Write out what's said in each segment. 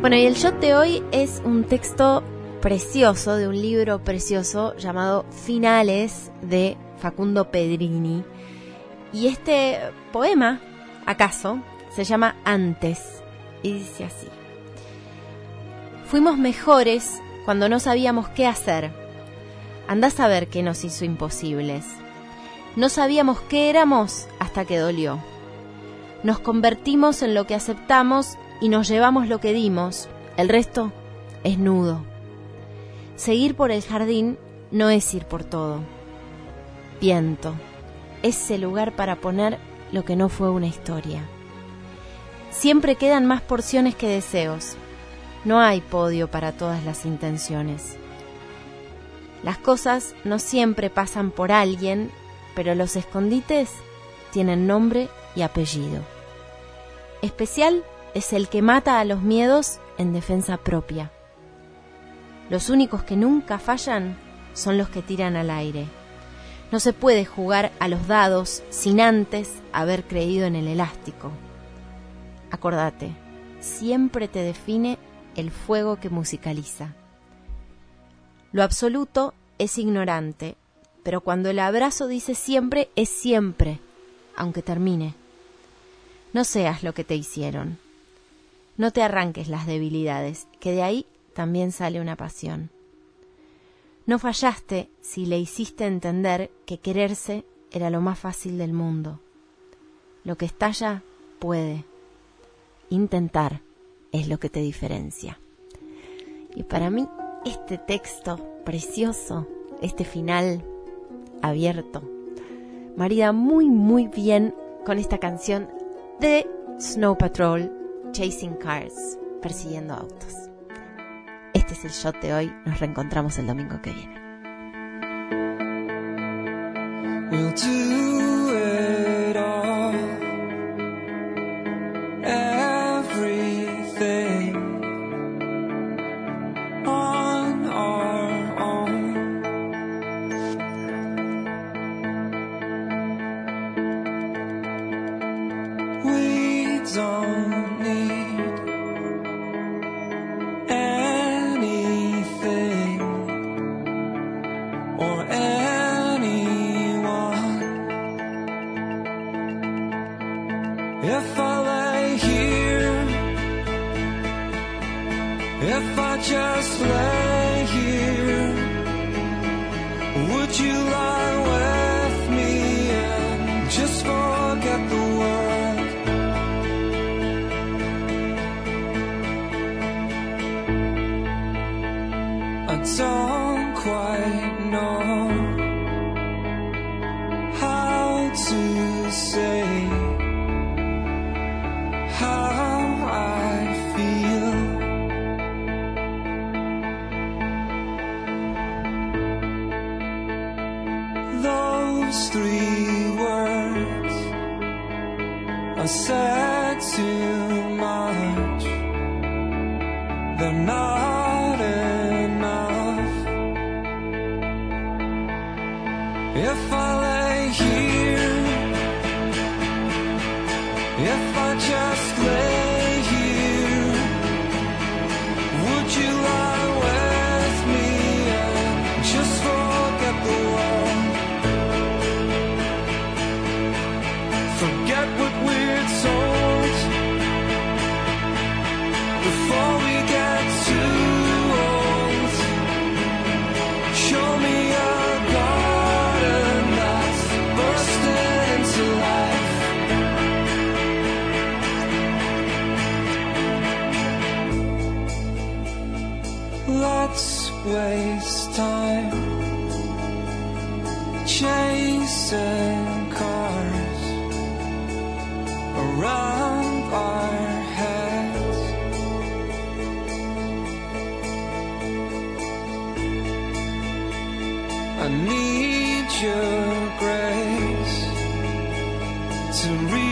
Bueno, y el shot de hoy es un texto precioso de un libro precioso llamado Finales de Facundo Pedrini. Y este poema, acaso, se llama Antes y dice así. Fuimos mejores cuando no sabíamos qué hacer. Andás a ver qué nos hizo imposibles. No sabíamos qué éramos hasta que dolió. Nos convertimos en lo que aceptamos y nos llevamos lo que dimos. El resto es nudo. Seguir por el jardín no es ir por todo. Viento, ese lugar para poner lo que no fue una historia. Siempre quedan más porciones que deseos. No hay podio para todas las intenciones. Las cosas no siempre pasan por alguien, pero los escondites tienen nombre y apellido. Especial es el que mata a los miedos en defensa propia. Los únicos que nunca fallan son los que tiran al aire. No se puede jugar a los dados sin antes haber creído en el elástico. Acordate, siempre te define el fuego que musicaliza. Lo absoluto es ignorante, pero cuando el abrazo dice siempre, es siempre, aunque termine. No seas lo que te hicieron. No te arranques las debilidades, que de ahí también sale una pasión. No fallaste si le hiciste entender que quererse era lo más fácil del mundo. Lo que estalla puede. Intentar es lo que te diferencia. Y para mí, este texto precioso, este final abierto, marida muy, muy bien con esta canción de Snow Patrol, Chasing Cars, persiguiendo autos. Este es el shot de hoy. Nos reencontramos el domingo que viene. here if I just lay here? Would you lie with me and just forget the world? I don't quite know how to say. those three words, I said too much. They're not enough. If I chasing cars around our heads. I need your grace to reach.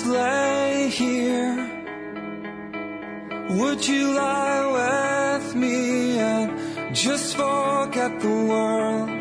just lay here? Would you lie with me and just forget the world?